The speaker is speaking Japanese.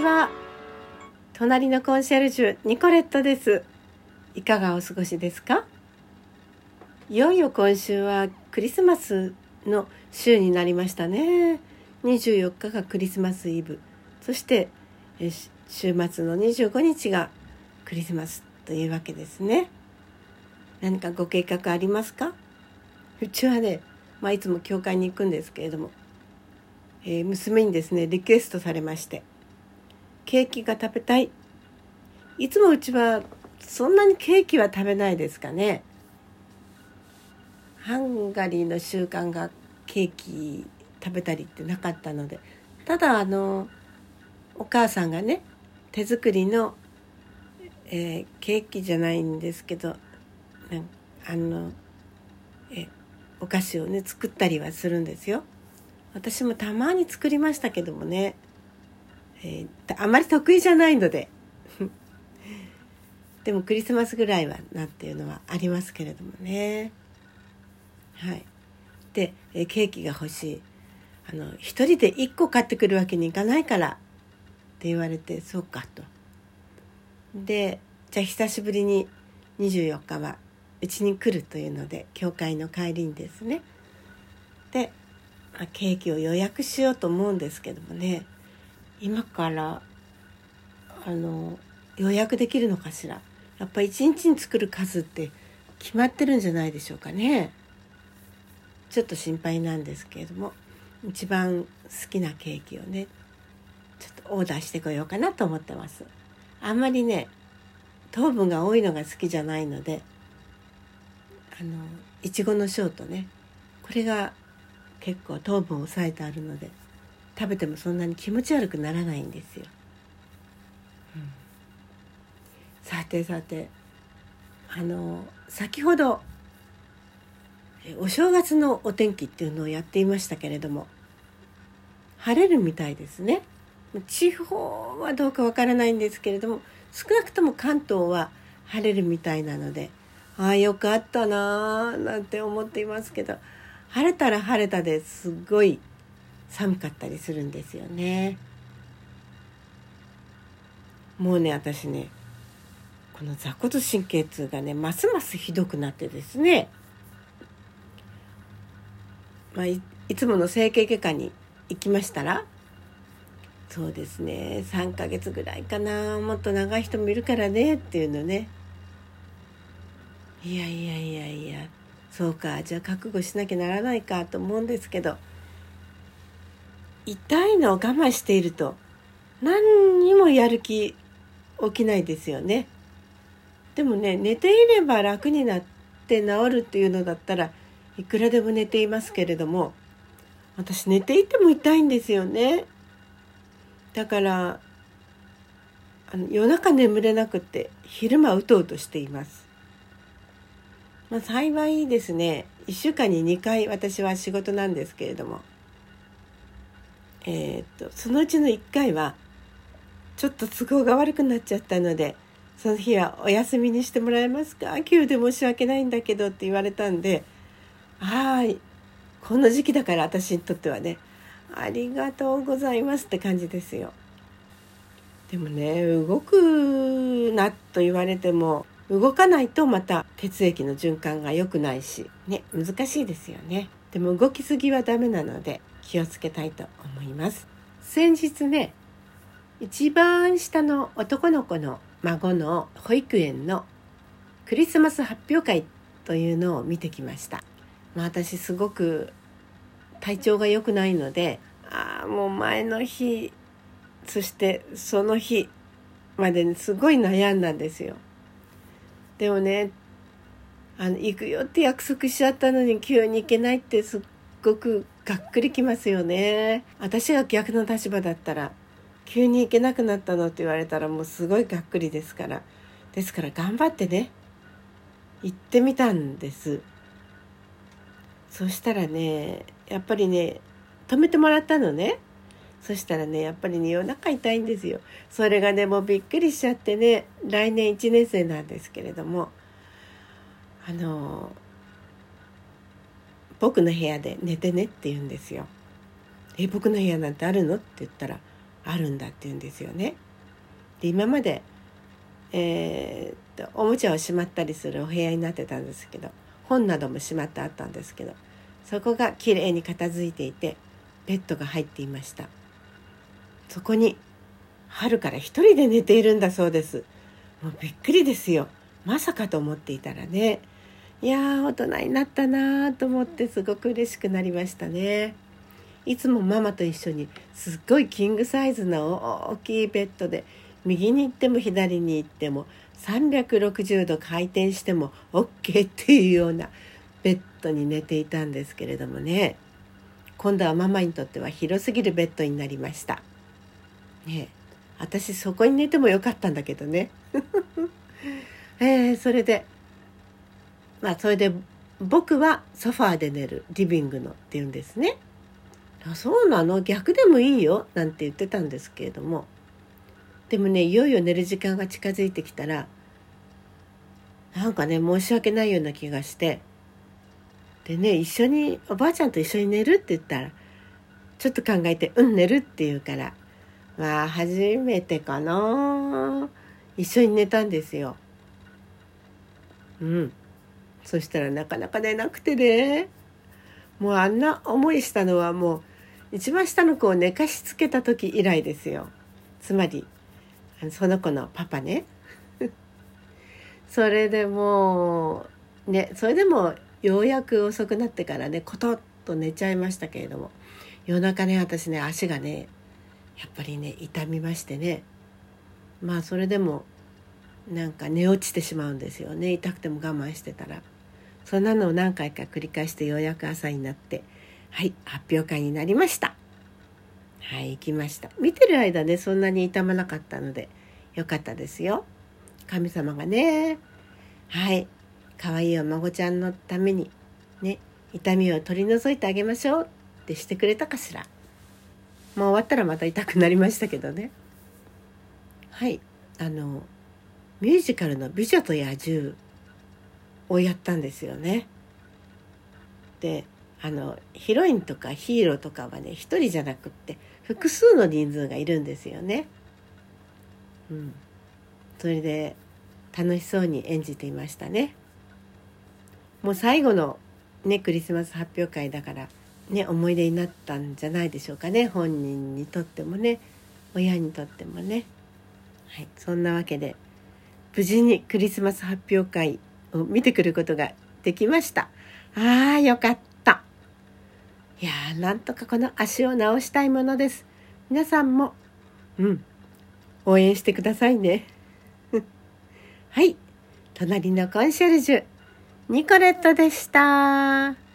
ちは隣のコンシェルジュニコレットです。いかがお過ごしですか？いよいよ今週はクリスマスの週になりましたね。24日がクリスマスイブ。そして週末の25日がクリスマスというわけですね。何かご計画ありますか？うちはね、まあ、いつも教会に行くんですけれども、えー、娘にですねリクエストされまして。ケーキが食べたい。いつもうちはそんなにケーキは食べないですかね。ハンガリーの習慣がケーキ食べたりってなかったので。ただあのお母さんがね手作りの、えー、ケーキじゃないんですけどあのえお菓子をね作ったりはするんですよ。私もたまに作りましたけどもね、えー、あまり得意じゃないので。でもクリスマスぐらいはなっていうのはありますけれどもね。はい。で、えケーキが欲しい。あの一人で1個買ってくるわけにいかないからって言われてそうかと。でじゃあ久しぶりに24日はうちに来るというので教会の帰りにですね。でケーキを予約しようと思うんですけどもね。今からあの予約できるのかしら？やっぱ一日に作る数って決まってるんじゃないでしょうかね。ちょっと心配なんですけれども一番好きなケーキをねちょっとオーダーしてこようかなと思ってます。あんまりね糖分が多いのが好きじゃないのであのいちごのショートねこれが結構糖分を抑えてあるので食べてもそんなに気持ち悪くならないんですよ。うん、さてさてあの先ほどお正月のお天気っていうのをやっていましたけれども晴れるみたいですね。地方はどうかわからないんですけれども少なくとも関東は晴れるみたいなのでああよかったなーなんて思っていますけど晴れたら晴れたですごい寒かったりするんですよね。もうね私ねこの座骨神経痛がねますますひどくなってですね、まあ、いつもの整形外科に行きましたらそうですね3ヶ月ぐらいかなもっと長い人もいるからねっていうのねいやいやいやいやそうかじゃあ覚悟しなきゃならないかと思うんですけど痛いのを我慢していると何にもやる気起きないですよね。でもね寝ていれば楽になって治るっていうのだったらいくらでも寝ていますけれども私寝ていても痛いんですよね。だからあの夜中眠れなくって昼間うとうとしています。まあ、幸いですね1週間に2回私は仕事なんですけれども、えー、っとそのうちの1回はちょっと都合が悪くなっちゃったのでその日はお休みにしてもらえますか？急で申し訳ないんだけどって言われたんではい。この時期だから私にとってはねありがとうございますって感じですよ。でもね動くなと言われても動かないとまた血液の循環が良くないしね難しいですよね。でも動きすぎはダメなので気をつけたいと思います。先日ね一番下の男の子の孫の保育園のクリスマス発表会というのを見てきました、まあ、私すごく体調が良くないのでああもう前の日そしてその日までにすごい悩んだんですよ。でもねあの行くよって約束しちゃったのに急に行けないってすっごくがっくりきますよね。私が逆の立場だったら急に行けなくなったのって言われたらもうすごいがっくりですから。ですから頑張ってね行ってみたんです。そしたらねやっぱりね止めてもらったのね。そしたらねやっぱりね夜中痛いんですよ。それがねもうびっくりしちゃってね来年1年生なんですけれども。あの僕の部屋で寝てねって言うんですよ。え僕の部屋なんてあるの？って言ったら「あるんだって言うんですよね。で今まで、えー、っとおもちゃをしまったりするお部屋になってたんですけど本などもしまってあったんですけどそこがきれいに片付いていてベッドが入っていましたそこに春から一人で寝ているんだそうですもうびっくりですよまさかと思っていたらねいや大人になったなーと思ってすごく嬉しくなりましたねいつもママと一緒にすっごいキングサイズの大きいベッドで右に行っても左に行っても360度回転しても OK っていうようなベッドに寝ていたんですけれどもね今度はママにとっては広すぎるベッドになりました。ね私そこに寝てもよかったんだけどね。えー、それでまあそれで僕はソファーで寝るリビングのって言うんですね。あそうなの？逆でもいいよなんて言ってたんですけれども。でもねいよいよ寝る時間が近づいてきたらなんかね申し訳ないような気がして。でね一緒におばあちゃんと一緒に寝るって言ったらちょっと考えて「うん寝る」って言うからまあ初めてかな一緒に寝たんですよ。うん。そしたらなかなか寝なくてね。もうあんな思いしたのはもう一番下の子を寝かしつけた時以来ですよ。つまりその子のパパね。それでもうねそれでもようやく遅くなってからねコトッと寝ちゃいましたけれども。夜中ね私ね足がねやっぱりね痛みましてね。まあそれでもなんか寝落ちてしまうんですよね。痛くても我慢してたら。そんなのを何回か繰り返してようやく朝になってはい発表会になりました。はい行きました。見てる間ねそんなに痛まなかったのでよかったですよ。神様がねはい可愛いお孫ちゃんのためにね痛みを取り除いてあげましょう。ってしてくれたかしら。もう終わったらまた痛くなりましたけどね。はいあのミュージカルの「美女と野獣」をやったんですよね。であのヒロインとかヒーローとかはね一人じゃなくって複数の人数がいるんですよね。うん、それで楽しそうに演じていましたね。もう最後のねクリスマス発表会だからね思い出になったんじゃないでしょうかね本人にとってもね親にとってもね。はい、そんなわけで無事にクリスマス発表会を見てくることができました。ああ、よかった。いやー、なんとかこの足を治したいものです。皆さんも、うん、応援してくださいね。はい、隣のコンシェルジュ、ニコレットでした。